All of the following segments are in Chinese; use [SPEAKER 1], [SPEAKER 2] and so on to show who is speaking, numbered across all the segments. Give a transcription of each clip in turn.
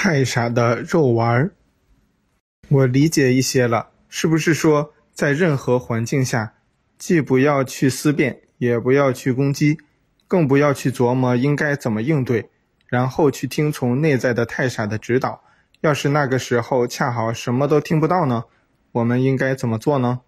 [SPEAKER 1] 太傻的肉丸儿。我理解一些了，是不是说在任何环境下，既不要去思辨，也不要去攻击，更不要去琢磨应该怎么应对，然后去听从内在的太傻的指导？要是那个时候恰好什么都听不到呢？我们应该怎么做呢？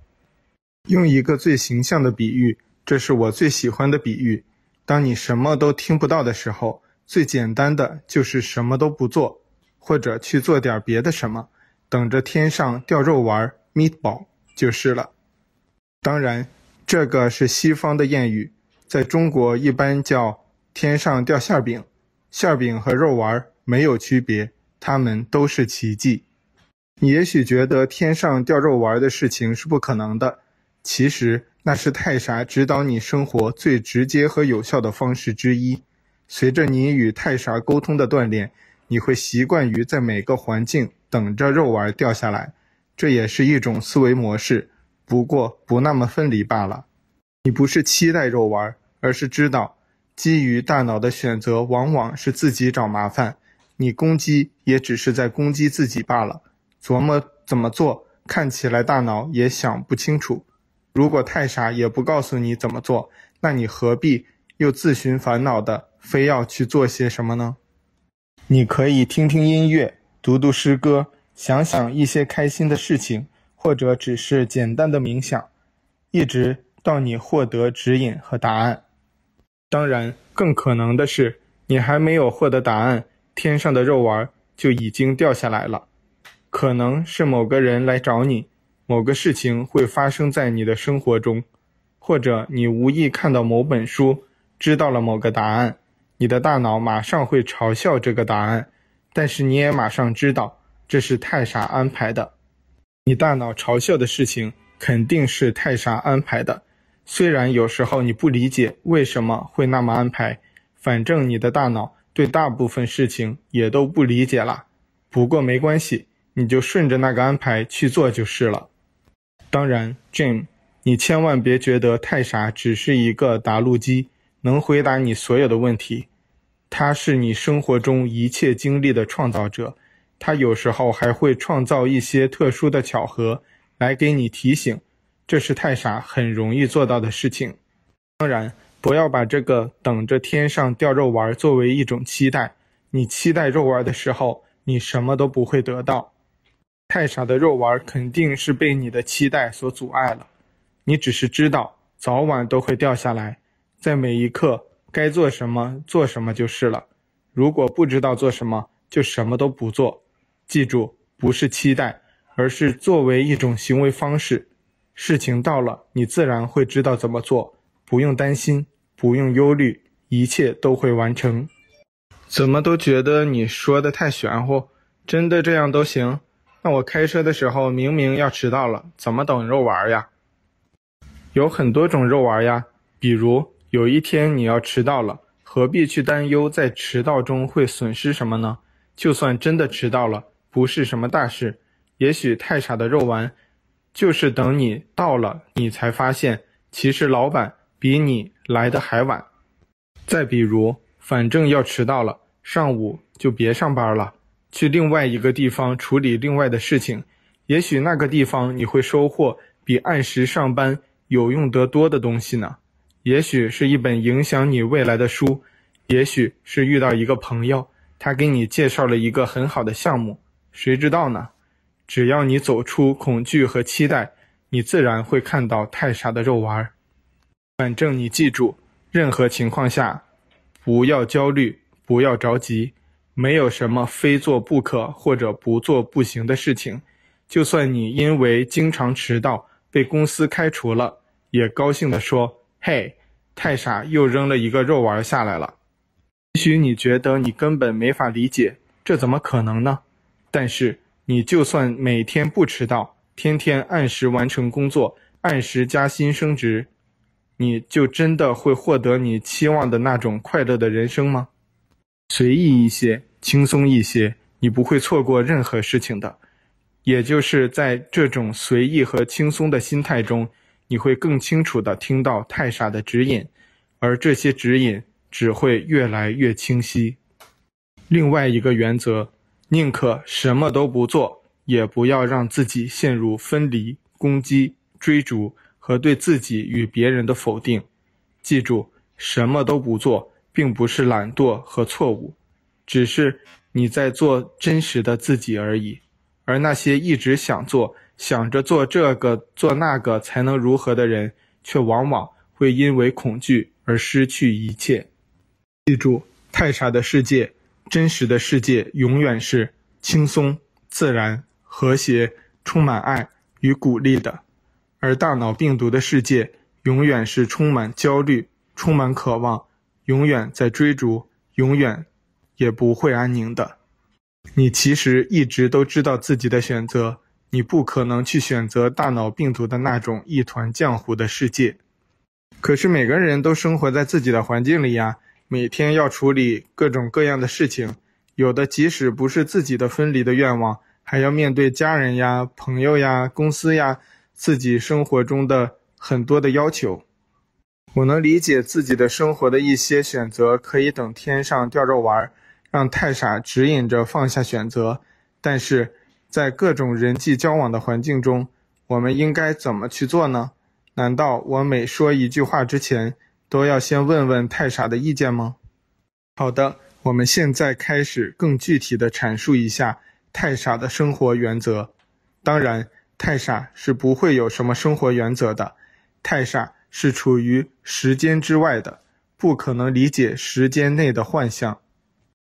[SPEAKER 1] 用一个最形象的比喻，这是我最喜欢的比喻。当你什么都听不到的时候，最简单的就是什么都不做，或者去做点别的什么。等着天上掉肉丸 meatball 就是了。当然，这个是西方的谚语，在中国一般叫天上掉馅饼。馅饼和肉丸没有区别，它们都是奇迹。你也许觉得天上掉肉丸的事情是不可能的，其实那是太傻指导你生活最直接和有效的方式之一。随着你与太傻沟通的锻炼，你会习惯于在每个环境。等着肉丸掉下来，这也是一种思维模式，不过不那么分离罢了。你不是期待肉丸，而是知道，基于大脑的选择往往是自己找麻烦，你攻击也只是在攻击自己罢了。琢磨怎么做，看起来大脑也想不清楚。如果太傻也不告诉你怎么做，那你何必又自寻烦恼的非要去做些什么呢？你可以听听音乐。读读诗歌，想想一些开心的事情，或者只是简单的冥想，一直到你获得指引和答案。当然，更可能的是，你还没有获得答案，天上的肉丸就已经掉下来了。可能是某个人来找你，某个事情会发生在你的生活中，或者你无意看到某本书，知道了某个答案，你的大脑马上会嘲笑这个答案。但是你也马上知道，这是太傻安排的。你大脑嘲笑的事情肯定是太傻安排的，虽然有时候你不理解为什么会那么安排，反正你的大脑对大部分事情也都不理解了。不过没关系，你就顺着那个安排去做就是了。当然，Jim，你千万别觉得太傻只是一个答录机，能回答你所有的问题。他是你生活中一切经历的创造者，他有时候还会创造一些特殊的巧合来给你提醒，这是太傻很容易做到的事情。当然，不要把这个等着天上掉肉丸作为一种期待。你期待肉丸的时候，你什么都不会得到。太傻的肉丸肯定是被你的期待所阻碍了。你只是知道早晚都会掉下来，在每一刻。该做什么做什么就是了。如果不知道做什么，就什么都不做。记住，不是期待，而是作为一种行为方式。事情到了，你自然会知道怎么做，不用担心，不用忧虑，一切都会完成。怎么都觉得你说的太玄乎，真的这样都行？那我开车的时候明明要迟到了，怎么等肉丸呀？有很多种肉丸呀，比如。有一天你要迟到了，何必去担忧在迟到中会损失什么呢？就算真的迟到了，不是什么大事。也许太傻的肉丸，就是等你到了，你才发现，其实老板比你来的还晚。再比如，反正要迟到了，上午就别上班了，去另外一个地方处理另外的事情。也许那个地方你会收获比按时上班有用得多的东西呢。也许是一本影响你未来的书，也许是遇到一个朋友，他给你介绍了一个很好的项目，谁知道呢？只要你走出恐惧和期待，你自然会看到太傻的肉丸儿。反正你记住，任何情况下，不要焦虑，不要着急，没有什么非做不可或者不做不行的事情。就算你因为经常迟到被公司开除了，也高兴地说。嘿，太傻又扔了一个肉丸下来了。也许你觉得你根本没法理解，这怎么可能呢？但是你就算每天不迟到，天天按时完成工作，按时加薪升职，你就真的会获得你期望的那种快乐的人生吗？随意一些，轻松一些，你不会错过任何事情的。也就是在这种随意和轻松的心态中。你会更清楚地听到太傻的指引，而这些指引只会越来越清晰。另外一个原则，宁可什么都不做，也不要让自己陷入分离、攻击、追逐和对自己与别人的否定。记住，什么都不做，并不是懒惰和错误，只是你在做真实的自己而已。而那些一直想做、想着做这个、做那个才能如何的人，却往往会因为恐惧而失去一切。记住，太傻的世界，真实的世界永远是轻松、自然、和谐、充满爱与鼓励的；而大脑病毒的世界，永远是充满焦虑、充满渴望，永远在追逐，永远也不会安宁的。你其实一直都知道自己的选择，你不可能去选择大脑病毒的那种一团浆糊的世界。可是每个人都生活在自己的环境里呀，每天要处理各种各样的事情，有的即使不是自己的分离的愿望，还要面对家人呀、朋友呀、公司呀，自己生活中的很多的要求。我能理解自己的生活的一些选择可以等天上掉着玩，让太傻指引着放下选择，但是在各种人际交往的环境中，我们应该怎么去做呢？难道我每说一句话之前，都要先问问太傻的意见吗？好的，我们现在开始更具体的阐述一下太傻的生活原则。当然，太傻是不会有什么生活原则的，太傻是处于时间之外的，不可能理解时间内的幻象。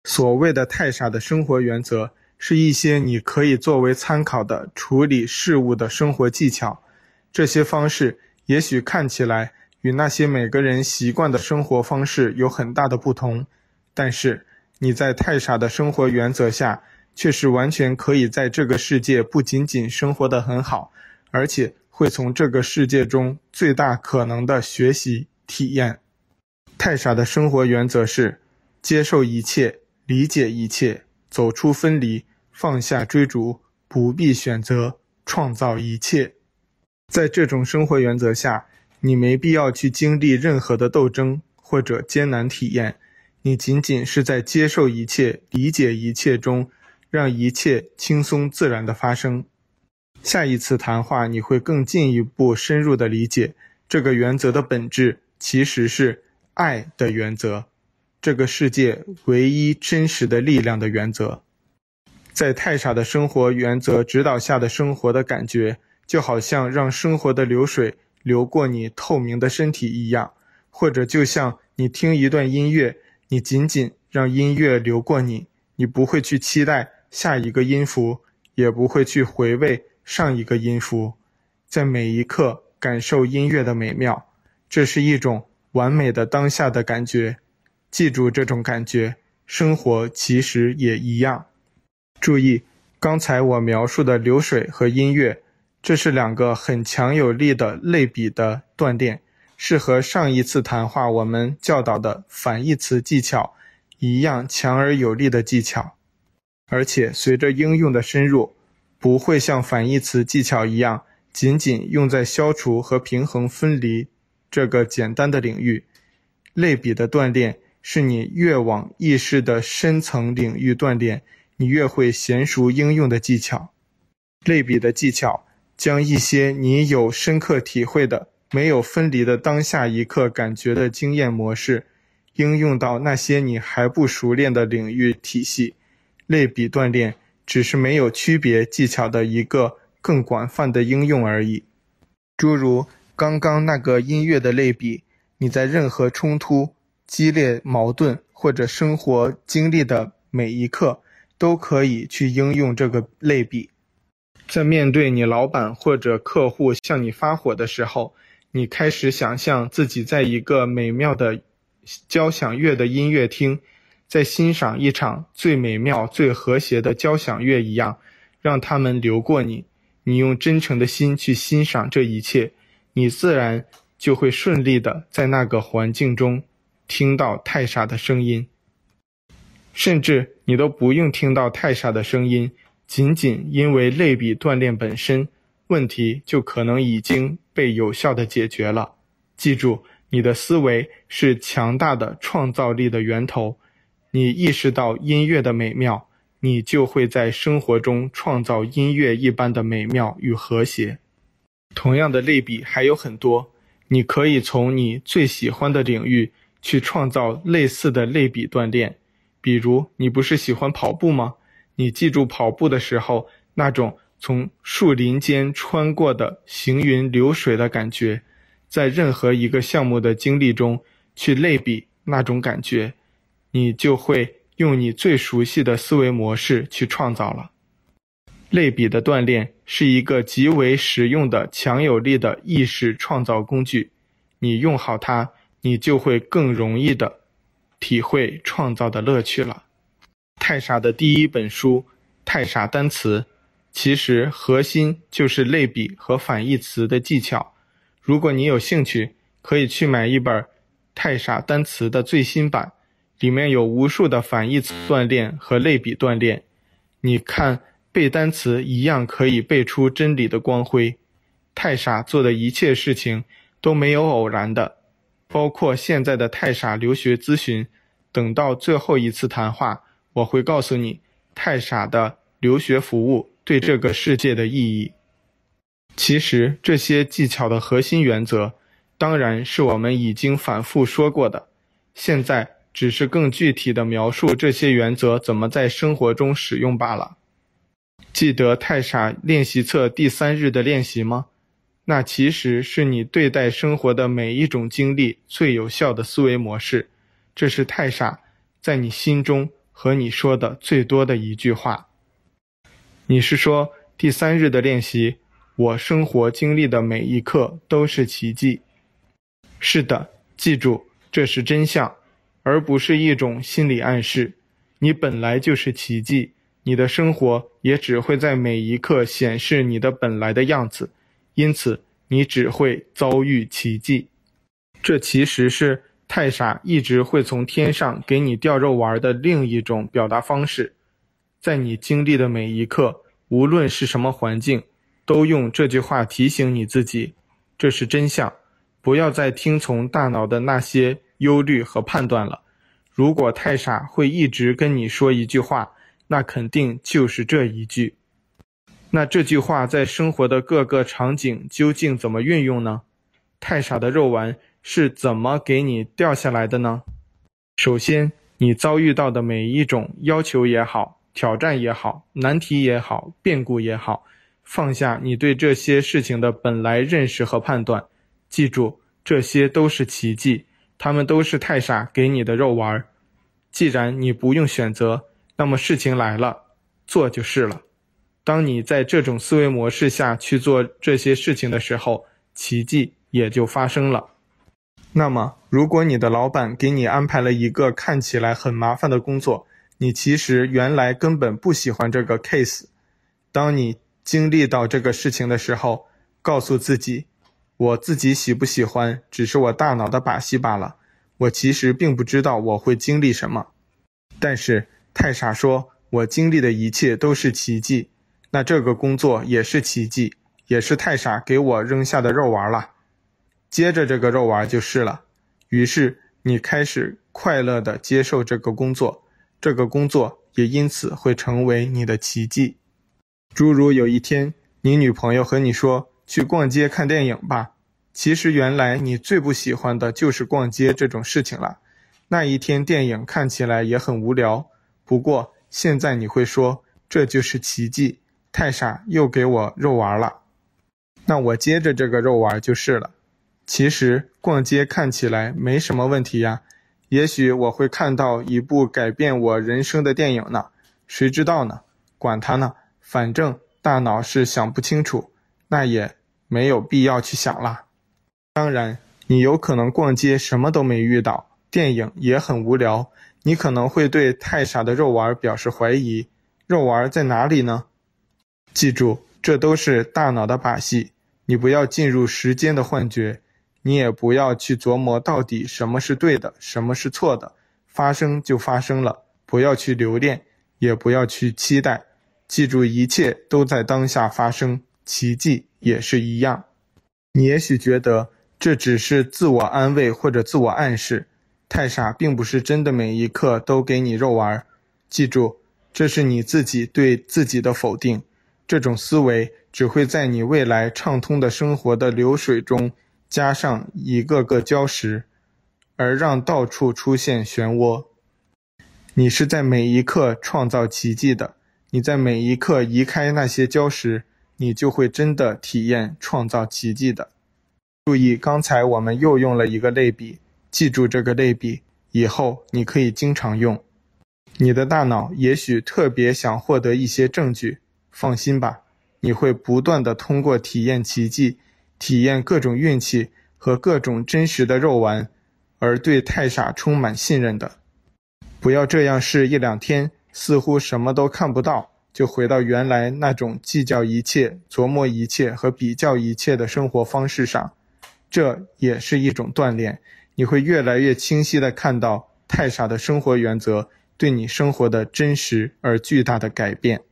[SPEAKER 1] 所谓的太傻的生活原则，是一些你可以作为参考的处理事物的生活技巧。这些方式也许看起来与那些每个人习惯的生活方式有很大的不同，但是你在太傻的生活原则下，却是完全可以在这个世界不仅仅生活得很好，而且会从这个世界中最大可能的学习体验。太傻的生活原则是接受一切。理解一切，走出分离，放下追逐，不必选择，创造一切。在这种生活原则下，你没必要去经历任何的斗争或者艰难体验，你仅仅是在接受一切、理解一切中，让一切轻松自然的发生。下一次谈话，你会更进一步深入的理解这个原则的本质，其实是爱的原则。这个世界唯一真实的力量的原则，在太傻的生活原则指导下的生活的感觉，就好像让生活的流水流过你透明的身体一样，或者就像你听一段音乐，你仅仅让音乐流过你，你不会去期待下一个音符，也不会去回味上一个音符，在每一刻感受音乐的美妙，这是一种完美的当下的感觉。记住这种感觉，生活其实也一样。注意，刚才我描述的流水和音乐，这是两个很强有力的类比的断链，是和上一次谈话我们教导的反义词技巧一样强而有力的技巧。而且随着应用的深入，不会像反义词技巧一样，仅仅用在消除和平衡分离这个简单的领域。类比的锻炼。是你越往意识的深层领域锻炼，你越会娴熟应用的技巧。类比的技巧将一些你有深刻体会的、没有分离的当下一刻感觉的经验模式，应用到那些你还不熟练的领域体系。类比锻炼只是没有区别技巧的一个更广泛的应用而已。诸如刚刚那个音乐的类比，你在任何冲突。激烈矛盾或者生活经历的每一刻，都可以去应用这个类比。在面对你老板或者客户向你发火的时候，你开始想象自己在一个美妙的交响乐的音乐厅，在欣赏一场最美妙、最和谐的交响乐一样，让他们流过你。你用真诚的心去欣赏这一切，你自然就会顺利的在那个环境中。听到太傻的声音，甚至你都不用听到太傻的声音，仅仅因为类比锻炼本身，问题就可能已经被有效的解决了。记住，你的思维是强大的创造力的源头。你意识到音乐的美妙，你就会在生活中创造音乐一般的美妙与和谐。同样的类比还有很多，你可以从你最喜欢的领域去创造类似的类比锻炼。比如，你不是喜欢跑步吗？你记住跑步的时候那种从树林间穿过的行云流水的感觉，在任何一个项目的经历中去类比那种感觉，你就会。用你最熟悉的思维模式去创造了。类比的锻炼是一个极为实用的、强有力的意识创造工具。你用好它，你就会更容易地体会创造的乐趣了。太傻的第一本书《太傻单词》，其实核心就是类比和反义词的技巧。如果你有兴趣，可以去买一本《太傻单词》的最新版。里面有无数的反义词锻炼和类比锻炼，你看背单词一样可以背出真理的光辉。太傻做的一切事情都没有偶然的，包括现在的太傻留学咨询。等到最后一次谈话，我会告诉你太傻的留学服务对这个世界的意义。其实这些技巧的核心原则，当然是我们已经反复说过的。现在。只是更具体的描述这些原则怎么在生活中使用罢了。记得太傻练习册第三日的练习吗？那其实是你对待生活的每一种经历最有效的思维模式。这是太傻在你心中和你说的最多的一句话。你是说第三日的练习，我生活经历的每一刻都是奇迹。是的，记住，这是真相。而不是一种心理暗示，你本来就是奇迹，你的生活也只会在每一刻显示你的本来的样子，因此你只会遭遇奇迹。这其实是太傻一直会从天上给你掉肉丸的另一种表达方式，在你经历的每一刻，无论是什么环境，都用这句话提醒你自己，这是真相，不要再听从大脑的那些。忧虑和判断了。如果太傻会一直跟你说一句话，那肯定就是这一句。那这句话在生活的各个场景究竟怎么运用呢？太傻的肉丸是怎么给你掉下来的呢？首先，你遭遇到的每一种要求也好、挑战也好、难题也好、变故也好，放下你对这些事情的本来认识和判断，记住，这些都是奇迹。他们都是太傻给你的肉丸。既然你不用选择，那么事情来了，做就是了。当你在这种思维模式下去做这些事情的时候，奇迹也就发生了。那么，如果你的老板给你安排了一个看起来很麻烦的工作，你其实原来根本不喜欢这个 case。当你经历到这个事情的时候，告诉自己。我自己喜不喜欢，只是我大脑的把戏罢了。我其实并不知道我会经历什么，但是太傻说，我经历的一切都是奇迹。那这个工作也是奇迹，也是太傻给我扔下的肉丸了。接着这个肉丸就是了。于是你开始快乐地接受这个工作，这个工作也因此会成为你的奇迹。诸如有一天，你女朋友和你说。去逛街看电影吧。其实原来你最不喜欢的就是逛街这种事情了。那一天电影看起来也很无聊。不过现在你会说，这就是奇迹，太傻又给我肉丸了。那我接着这个肉丸就是了。其实逛街看起来没什么问题呀。也许我会看到一部改变我人生的电影呢。谁知道呢？管他呢，反正大脑是想不清楚，那也。没有必要去想了。当然，你有可能逛街什么都没遇到，电影也很无聊。你可能会对太傻的肉丸表示怀疑。肉丸在哪里呢？记住，这都是大脑的把戏。你不要进入时间的幻觉，你也不要去琢磨到底什么是对的，什么是错的。发生就发生了，不要去留恋，也不要去期待。记住，一切都在当下发生。奇迹也是一样，你也许觉得这只是自我安慰或者自我暗示。太傻并不是真的每一刻都给你肉丸。记住，这是你自己对自己的否定。这种思维只会在你未来畅通的生活的流水中加上一个个礁石，而让到处出现漩涡。你是在每一刻创造奇迹的。你在每一刻移开那些礁石，你就会真的体验创造奇迹的。注意，刚才我们又用了一个类比，记住这个类比，以后你可以经常用。你的大脑也许特别想获得一些证据。放心吧，你会不断地通过体验奇迹、体验各种运气和各种真实的肉丸，而对太傻充满信任的。不要这样试一两天，似乎什么都看不到，就回到原来那种计较一切、琢磨一切和比较一切的生活方式上。这也是一种锻炼，你会越来越清晰地看到太傻的生活原则对你生活的真实而巨大的改变。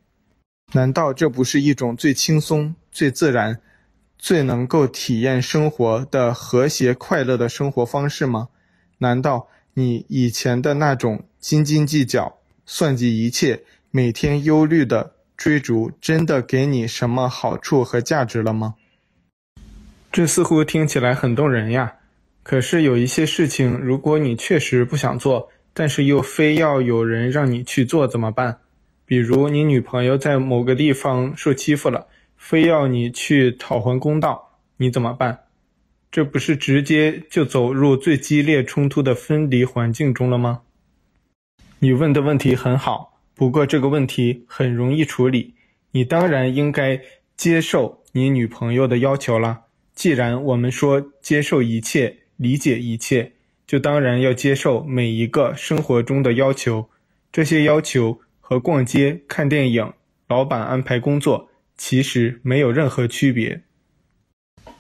[SPEAKER 1] 难道这不是一种最轻松、最自然、最能够体验生活的和谐快乐的生活方式吗？难道你以前的那种斤斤计较、算计一切、每天忧虑的追逐，真的给你什么好处和价值了吗？这似乎听起来很动人呀。可是有一些事情，如果你确实不想做，但是又非要有人让你去做，怎么办？比如你女朋友在某个地方受欺负了，非要你去讨还公道，你怎么办？这不是直接就走入最激烈冲突的分离环境中了吗？你问的问题很好，不过这个问题很容易处理。你当然应该接受你女朋友的要求了。既然我们说接受一切、理解一切，就当然要接受每一个生活中的要求。这些要求。和逛街、看电影、老板安排工作其实没有任何区别。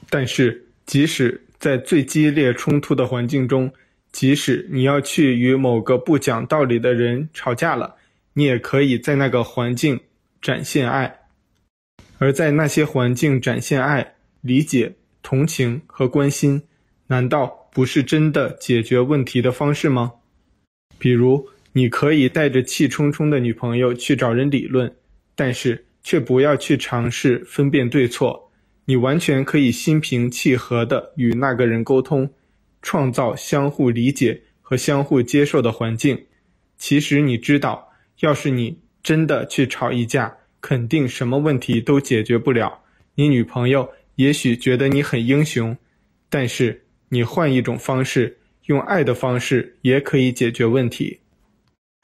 [SPEAKER 1] 但是，即使在最激烈冲突的环境中，即使你要去与某个不讲道理的人吵架了，你也可以在那个环境展现爱。而在那些环境展现爱、理解、同情和关心，难道不是真的解决问题的方式吗？比如，你可以带着气冲冲的女朋友去找人理论，但是却不要去尝试分辨对错。你完全可以心平气和地与那个人沟通，创造相互理解和相互接受的环境。其实你知道，要是你真的去吵一架，肯定什么问题都解决不了。你女朋友也许觉得你很英雄，但是你换一种方式，用爱的方式也可以解决问题。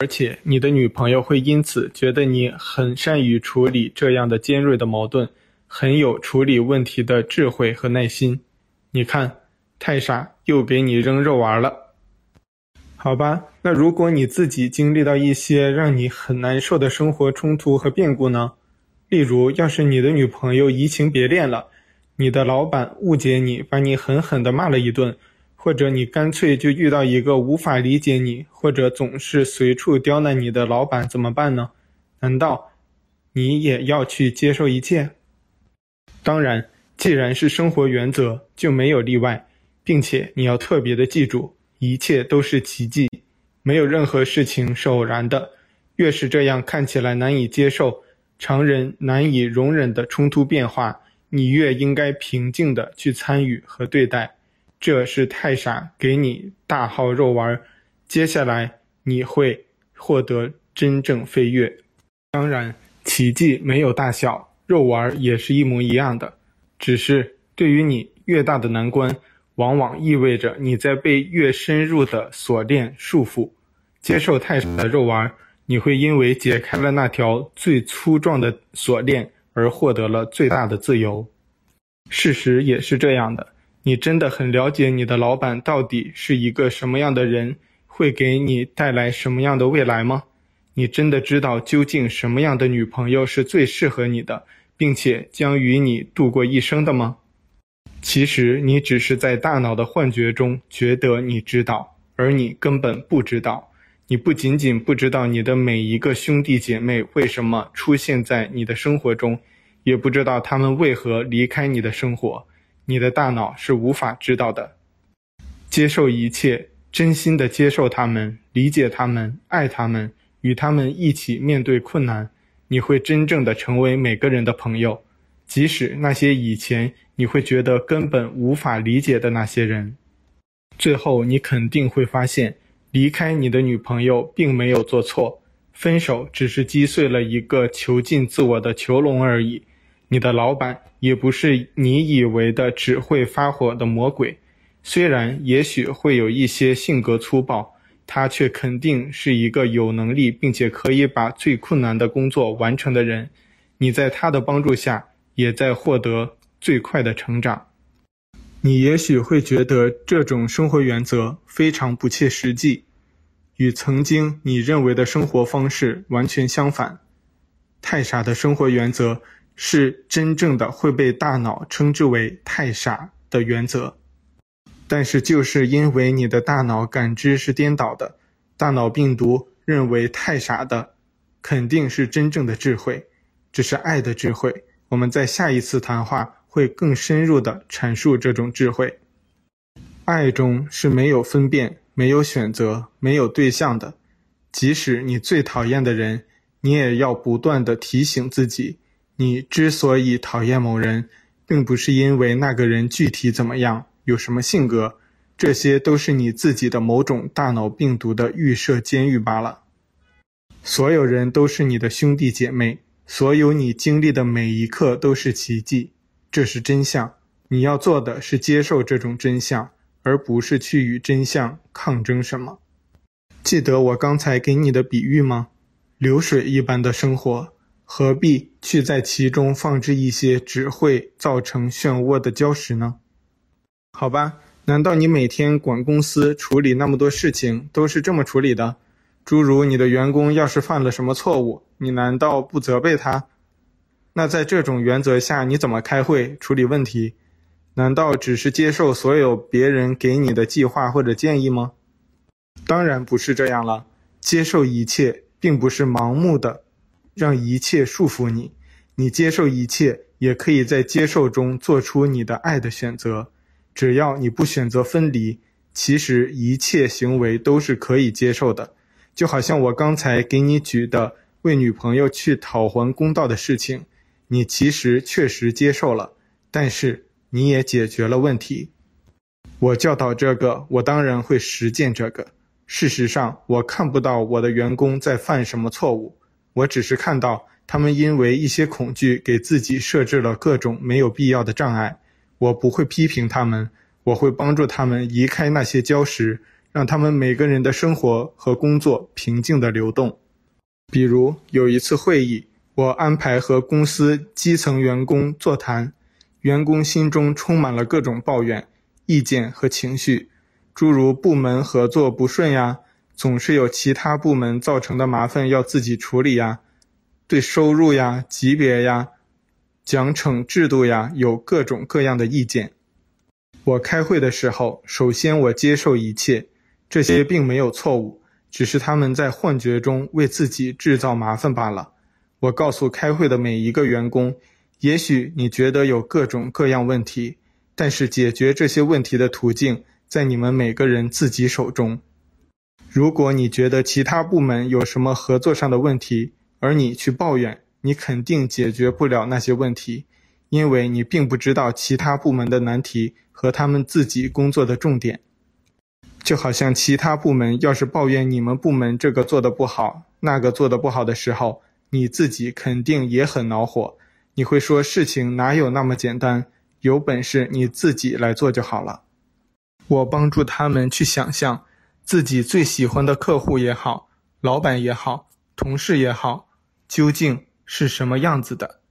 [SPEAKER 1] 而且，你的女朋友会因此觉得你很善于处理这样的尖锐的矛盾，很有处理问题的智慧和耐心。你看，太傻又给你扔肉丸了。好吧，那如果你自己经历到一些让你很难受的生活冲突和变故呢？例如，要是你的女朋友移情别恋了，你的老板误解你，把你狠狠地骂了一顿。或者你干脆就遇到一个无法理解你，或者总是随处刁难你的老板，怎么办呢？难道你也要去接受一切？当然，既然是生活原则，就没有例外，并且你要特别的记住，一切都是奇迹，没有任何事情是偶然的。越是这样看起来难以接受、常人难以容忍的冲突变化，你越应该平静的去参与和对待。这是太傻给你大号肉丸，接下来你会获得真正飞跃。当然，奇迹没有大小，肉丸也是一模一样的。只是对于你越大的难关，往往意味着你在被越深入的锁链束缚。接受太傻的肉丸，你会因为解开了那条最粗壮的锁链而获得了最大的自由。事实也是这样的。你真的很了解你的老板到底是一个什么样的人，会给你带来什么样的未来吗？你真的知道究竟什么样的女朋友是最适合你的，并且将与你度过一生的吗？其实你只是在大脑的幻觉中觉得你知道，而你根本不知道。你不仅仅不知道你的每一个兄弟姐妹为什么出现在你的生活中，也不知道他们为何离开你的生活。你的大脑是无法知道的。接受一切，真心的接受他们，理解他们，爱他们，与他们一起面对困难，你会真正的成为每个人的朋友，即使那些以前你会觉得根本无法理解的那些人。最后，你肯定会发现，离开你的女朋友并没有做错，分手只是击碎了一个囚禁自我的囚笼而已。你的老板也不是你以为的只会发火的魔鬼，虽然也许会有一些性格粗暴。他却肯定是一个有能力并且可以把最困难的工作完成的人。你在他的帮助下，也在获得最快的成长。你也许会觉得这种生活原则非常不切实际，与曾经你认为的生活方式完全相反。太傻的生活原则是真正的会被大脑称之为“太傻”的原则。但是，就是因为你的大脑感知是颠倒的，大脑病毒认为太傻的，肯定是真正的智慧，这是爱的智慧。我们在下一次谈话会更深入地阐述这种智慧。爱中是没有分辨、没有选择、没有对象的。即使你最讨厌的人，你也要不断地提醒自己，你之所以讨厌某人，并不是因为那个人具体怎么样。有什么性格，这些都是你自己的某种大脑病毒的预设监狱罢了。所有人都是你的兄弟姐妹，所有你经历的每一刻都是奇迹，这是真相。你要做的是接受这种真相，而不是去与真相抗争什么。记得我刚才给你的比喻吗？流水一般的生活，何必去在其中放置一些只会造成漩涡的礁石呢？好吧，难道你每天管公司处理那么多事情都是这么处理的？诸如你的员工要是犯了什么错误，你难道不责备他？那在这种原则下，你怎么开会处理问题？难道只是接受所有别人给你的计划或者建议吗？当然不是这样了。接受一切，并不是盲目的让一切束缚你。你接受一切，也可以在接受中做出你的爱的选择。只要你不选择分离，其实一切行为都是可以接受的。就好像我刚才给你举的为女朋友去讨还公道的事情，你其实确实接受了，但是你也解决了问题。我教导这个，我当然会实践这个。事实上，我看不到我的员工在犯什么错误，我只是看到他们因为一些恐惧，给自己设置了各种没有必要的障碍。我不会批评他们，我会帮助他们移开那些礁石，让他们每个人的生活和工作平静地流动。比如有一次会议，我安排和公司基层员工座谈，员工心中充满了各种抱怨、意见和情绪，诸如部门合作不顺呀，总是有其他部门造成的麻烦要自己处理呀，对收入呀、级别呀。奖惩制度呀，有各种各样的意见。我开会的时候，首先我接受一切，这些并没有错误，只是他们在幻觉中为自己制造麻烦罢了。我告诉开会的每一个员工，也许你觉得有各种各样问题，但是解决这些问题的途径在你们每个人自己手中。如果你觉得其他部门有什么合作上的问题，而你去抱怨，你肯定解决不了那些问题，因为你并不知道其他部门的难题和他们自己工作的重点。就好像其他部门要是抱怨你们部门这个做得不好，那个做得不好的时候，你自己肯定也很恼火。你会说事情哪有那么简单，有本事你自己来做就好了。我帮助他们去想象，自己最喜欢的客户也好，老板也好，同事也好，究竟是什么样子的？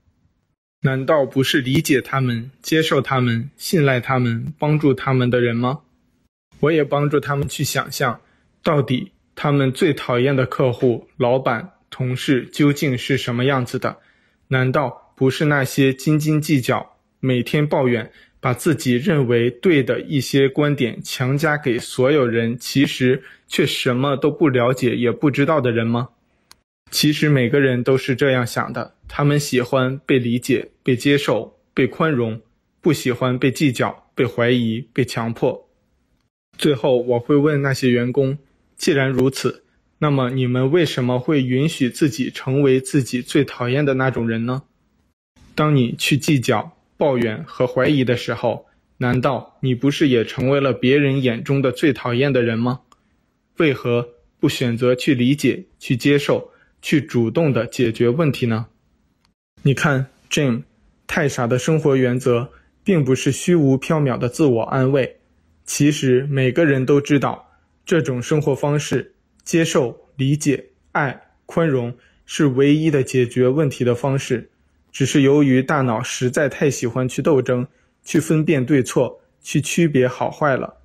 [SPEAKER 1] 难道不是理解他们、接受他们、信赖他们、帮助他们的人吗？我也帮助他们去想象，到底他们最讨厌的客户、老板、同事究竟是什么样子的？难道不是那些斤斤计较、每天抱怨、把自己认为对的一些观点强加给所有人，其实却什么都不了解也不知道的人吗？其实每个人都是这样想的，他们喜欢被理解、被接受、被宽容，不喜欢被计较、被怀疑、被强迫。最后我会问那些员工：既然如此，那么你们为什么会允许自己成为自己最讨厌的那种人呢？当你去计较、抱怨和怀疑的时候，难道你不是也成为了别人眼中的最讨厌的人吗？为何不选择去理解、去接受、去主动地解决问题呢？你看，Jim，太傻的生活原则，并不是虚无缥缈的自我安慰。其实每个人都知道，这种生活方式，接受、理解、爱、宽容，是唯一的解决问题的方式。只是由于大脑实在太喜欢去斗争、去分辨对错、去区别好坏了，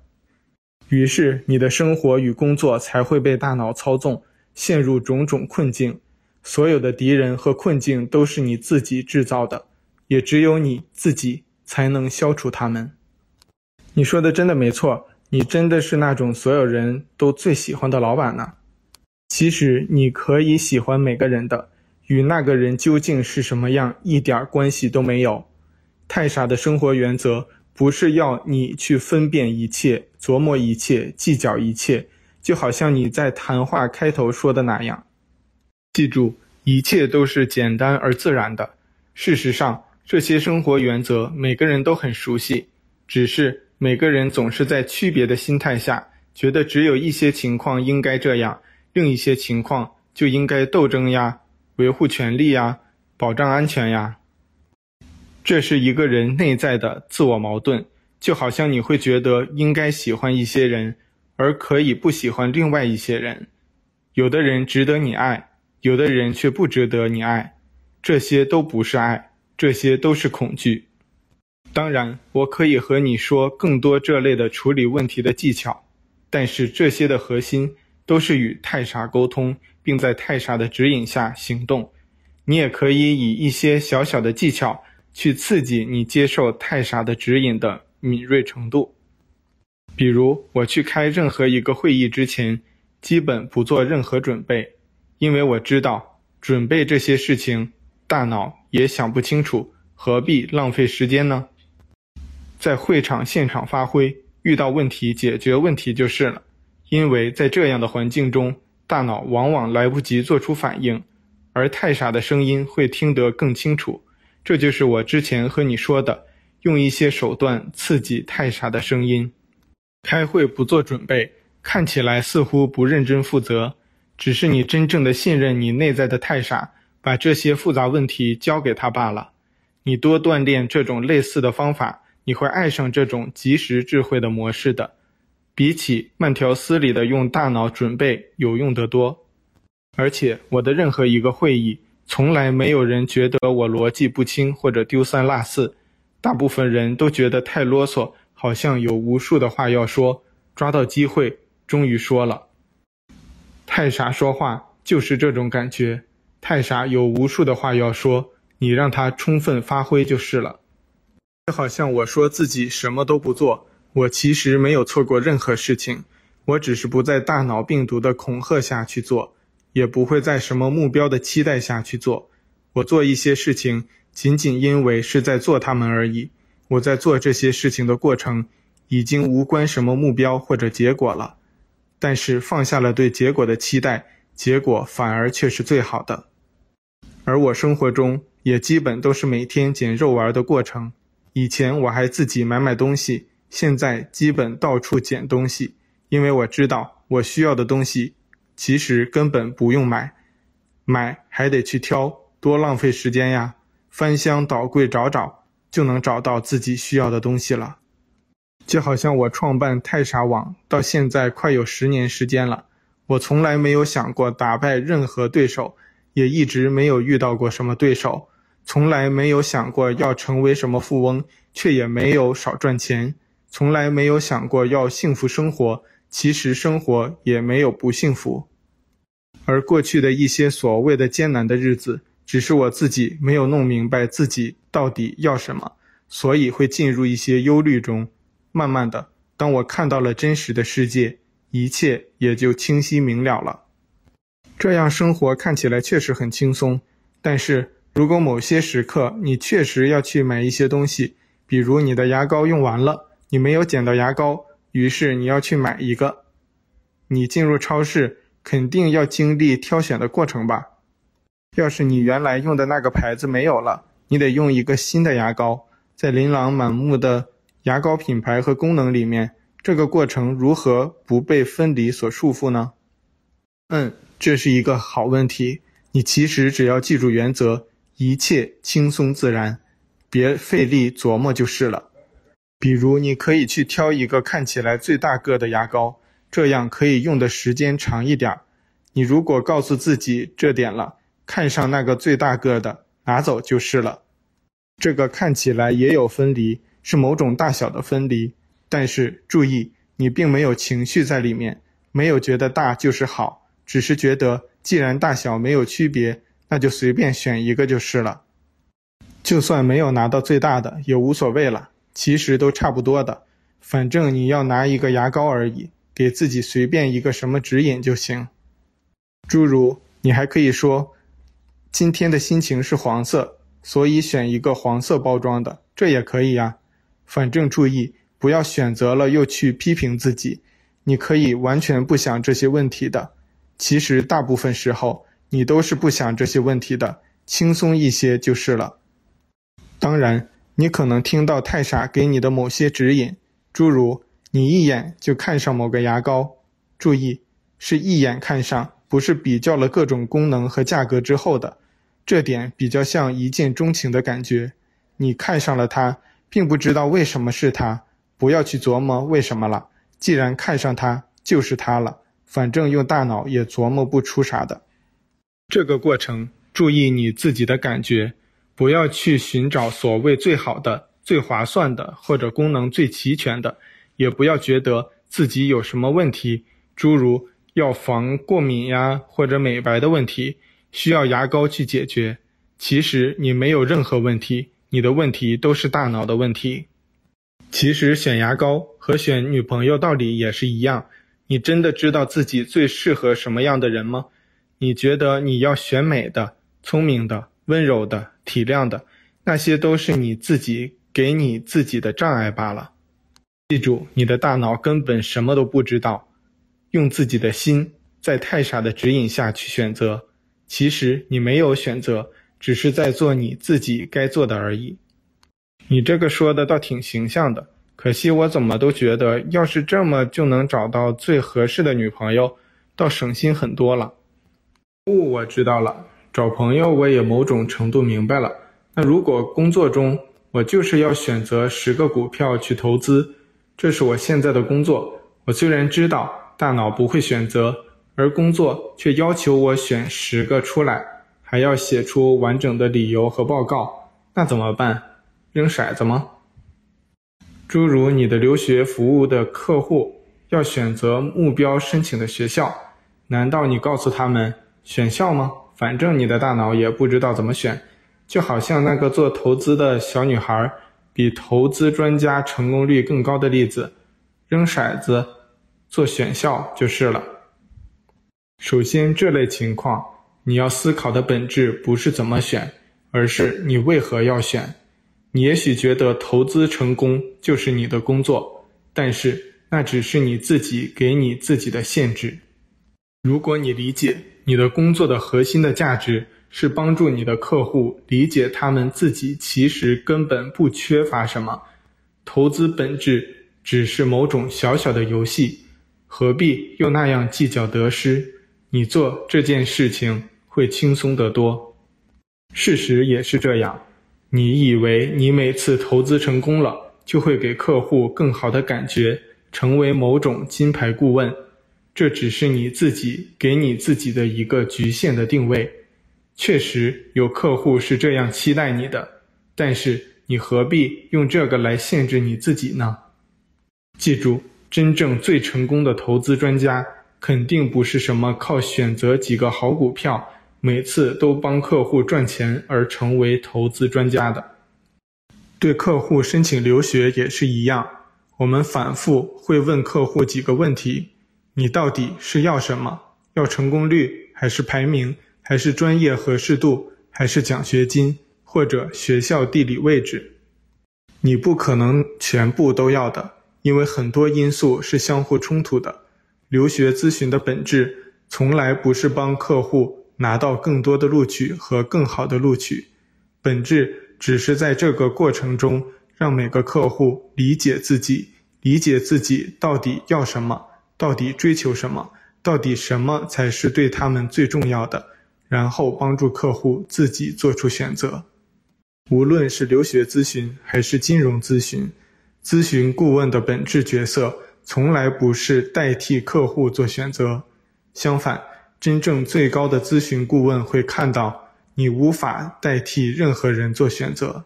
[SPEAKER 1] 于是你的生活与工作才会被大脑操纵，陷入种种困境。所有的敌人和困境都是你自己制造的，也只有你自己才能消除它们。你说的真的没错，你真的是那种所有人都最喜欢的老板呢。其实你可以喜欢每个人的。与那个人究竟是什么样一点关系都没有。太傻的生活原则不是要你去分辨一切、琢磨一切、计较一切，就好像你在谈话开头说的那样。记住，一切都是简单而自然的。事实上，这些生活原则每个人都很熟悉，只是每个人总是在区别的心态下，觉得只有一些情况应该这样，另一些情况就应该斗争呀。维护权利呀，保障安全呀，这是一个人内在的自我矛盾。就好像你会觉得应该喜欢一些人，而可以不喜欢另外一些人。有的人值得你爱，有的人却不值得你爱。这些都不是爱，这些都是恐惧。当然，我可以和你说更多这类的处理问题的技巧，但是这些的核心都是与太傻沟通。并在太傻的指引下行动，你也可以以一些小小的技巧去刺激你接受太傻的指引的敏锐程度。比如，我去开任何一个会议之前，基本不做任何准备，因为我知道准备这些事情，大脑也想不清楚，何必浪费时间呢？在会场现场发挥，遇到问题解决问题就是了，因为在这样的环境中。大脑往往来不及做出反应，而太傻的声音会听得更清楚。这就是我之前和你说的，用一些手段刺激太傻的声音。开会不做准备，看起来似乎不认真负责，只是你真正的信任你内在的太傻，把这些复杂问题交给他罢了。你多锻炼这种类似的方法，你会爱上这种即时智慧的模式的。比起慢条斯理的用大脑准备有用得多，而且我的任何一个会议，从来没有人觉得我逻辑不清或者丢三落四，大部分人都觉得太啰嗦，好像有无数的话要说，抓到机会终于说了。太傻说话就是这种感觉，太傻有无数的话要说，你让他充分发挥就是了。就好像我说自己什么都不做。我其实没有错过任何事情，我只是不在大脑病毒的恐吓下去做，也不会在什么目标的期待下去做。我做一些事情，仅仅因为是在做它们而已。我在做这些事情的过程，已经无关什么目标或者结果了。但是放下了对结果的期待，结果反而却是最好的。而我生活中也基本都是每天捡肉丸的过程。以前我还自己买买东西。现在基本到处捡东西，因为我知道我需要的东西其实根本不用买，买还得去挑，多浪费时间呀！翻箱倒柜找找，就能找到自己需要的东西了。就好像我创办太傻网到现在快有十年时间了，我从来没有想过打败任何对手，也一直没有遇到过什么对手，从来没有想过要成为什么富翁，却也没有少赚钱。从来没有想过要幸福生活，其实生活也没有不幸福。而过去的一些所谓的艰难的日子，只是我自己没有弄明白自己到底要什么，所以会进入一些忧虑中。慢慢的，当我看到了真实的世界，一切也就清晰明了了。这样生活看起来确实很轻松，但是如果某些时刻你确实要去买一些东西，比如你的牙膏用完了。你没有捡到牙膏，于是你要去买一个。你进入超市，肯定要经历挑选的过程吧？要是你原来用的那个牌子没有了，你得用一个新的牙膏。在琳琅满目的牙膏品牌和功能里面，这个过程如何不被分离所束缚呢？嗯，这是一个好问题。你其实只要记住原则，一切轻松自然，别费力琢磨就是了。比如，你可以去挑一个看起来最大个的牙膏，这样可以用的时间长一点。你如果告诉自己这点了，看上那个最大个的，拿走就是了。这个看起来也有分离，是某种大小的分离，但是注意，你并没有情绪在里面，没有觉得大就是好，只是觉得既然大小没有区别，那就随便选一个就是了。就算没有拿到最大的也无所谓了，其实都差不多的，反正你要拿一个牙膏而已，给自己随便一个什么指引就行。诸如你还可以说，今天的心情是黄色。所以选一个黄色包装的，这也可以呀。反正注意，不要选择了又去批评自己。你可以完全不想这些问题的。其实大部分时候你都是不想这些问题的，轻松一些就是了。当然，你可能听到太傻给你的某些指引，诸如你一眼就看上某个牙膏。注意，是一眼看上，不是比较了各种功能和价格之后的。这点比较像一见钟情的感觉，你看上了它，并不知道为什么是它，不要去琢磨为什么了。既然看上它，就是它了，反正用大脑也琢磨不出啥的。这个过程，注意你自己的感觉，不要去寻找所谓最好的、最划算的或者功能最齐全的，也不要觉得自己有什么问题，诸如要防过敏呀或者美白的问题。需要牙膏去解决，其实你没有任何问题，你的问题都是大脑的问题。其实选牙膏和选女朋友道理也是一样，你真的知道自己最适合什么样的人吗？你觉得你要选美的、聪明的、温柔的、体谅的，那些都是你自己给你自己的障碍罢了。记住，你的大脑根本什么都不知道，用自己的心在太傻的指引下去选择。其实你没有选择，只是在做你自己该做的而已。你这个说的倒挺形象的，可惜我怎么都觉得，要是这么就能找到最合适的女朋友，倒省心很多了。哦，我知道了，找朋友我也某种程度明白了。那如果工作中我就是要选择十个股票去投资，这是我现在的工作。我虽然知道大脑不会选择。而工作却要求我选十个出来，还要写出完整的理由和报告，那怎么办？扔骰子吗？诸如你的留学服务的客户要选择目标申请的学校，难道你告诉他们选校吗？反正你的大脑也不知道怎么选，就好像那个做投资的小女孩比投资专家成功率更高的例子，扔骰子做选校就是了。首先，这类情况，你要思考的本质不是怎么选，而是你为何要选。你也许觉得投资成功就是你的工作，但是那只是你自己给你自己的限制。如果你理解你的工作的核心的价值是帮助你的客户理解他们自己其实根本不缺乏什么，投资本质只是某种小小的游戏，何必又那样计较得失？你做这件事情会轻松得多，事实也是这样。你以为你每次投资成功了，就会给客户更好的感觉，成为某种金牌顾问，这只是你自己给你自己的一个局限的定位。确实有客户是这样期待你的，但是你何必用这个来限制你自己呢？记住，真正最成功的投资专家。肯定不是什么靠选择几个好股票，每次都帮客户赚钱而成为投资专家的。对客户申请留学也是一样，我们反复会问客户几个问题：你到底是要什么？要成功率，还是排名，还是专业合适度，还是奖学金，或者学校地理位置？你不可能全部都要的，因为很多因素是相互冲突的。留学咨询的本质从来不是帮客户拿到更多的录取和更好的录取，本质只是在这个过程中，让每个客户理解自己，理解自己到底要什么，到底追求什么，到底什么才是对他们最重要的，然后帮助客户自己做出选择。无论是留学咨询还是金融咨询，咨询顾问的本质角色从来不是代替客户做选择，相反，真正最高的咨询顾问会看到，你无法代替任何人做选择。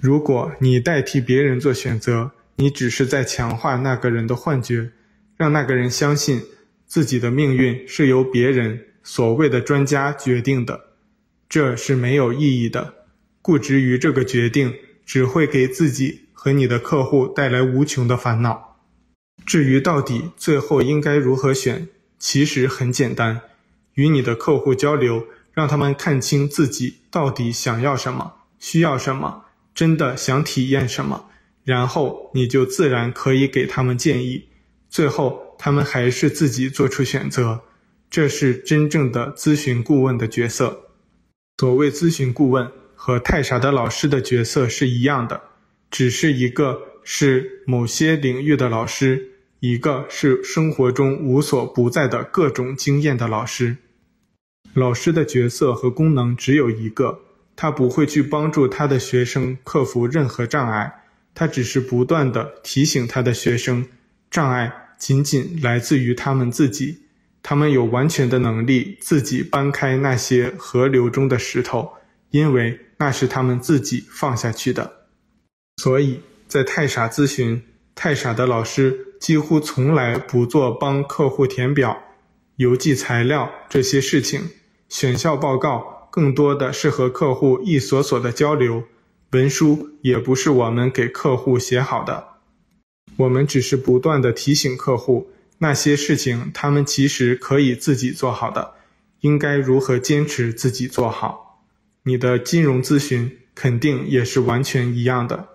[SPEAKER 1] 如果你代替别人做选择，你只是在强化那个人的幻觉，让那个人相信自己的命运是由别人所谓的专家决定的，这是没有意义的。固执于这个决定，只会给自己和你的客户带来无穷的烦恼。至于到底最后应该如何选，其实很简单，与你的客户交流，让他们看清自己到底想要什么，需要什么。真的想体验什么，然后你就自然可以给他们建议，最后他们还是自己做出选择。这是真正的咨询顾问的角色。所谓咨询顾问和太傻的老师的角色是一样的，只是一个是某些领域的老师，一个是生活中无所不在的各种经验的老师。老师的角色和功能只有一个。他不会去帮助他的学生克服任何障碍，他只是不断地提醒他的学生，障碍仅仅来自于他们自己，他们有完全的能力自己搬开那些河流中的石头，因为那是他们自己放下去的。所以在太傻咨询，太傻的老师几乎从来不做帮客户填表、邮寄材料这些事情，选校报告。更多的是和客户一所所的交流，文书也不是我们给客户写好的，我们只是不断的提醒客户那些事情，他们其实可以自己做好的，应该如何坚持自己做好。你的金融咨询肯定也是完全一样的。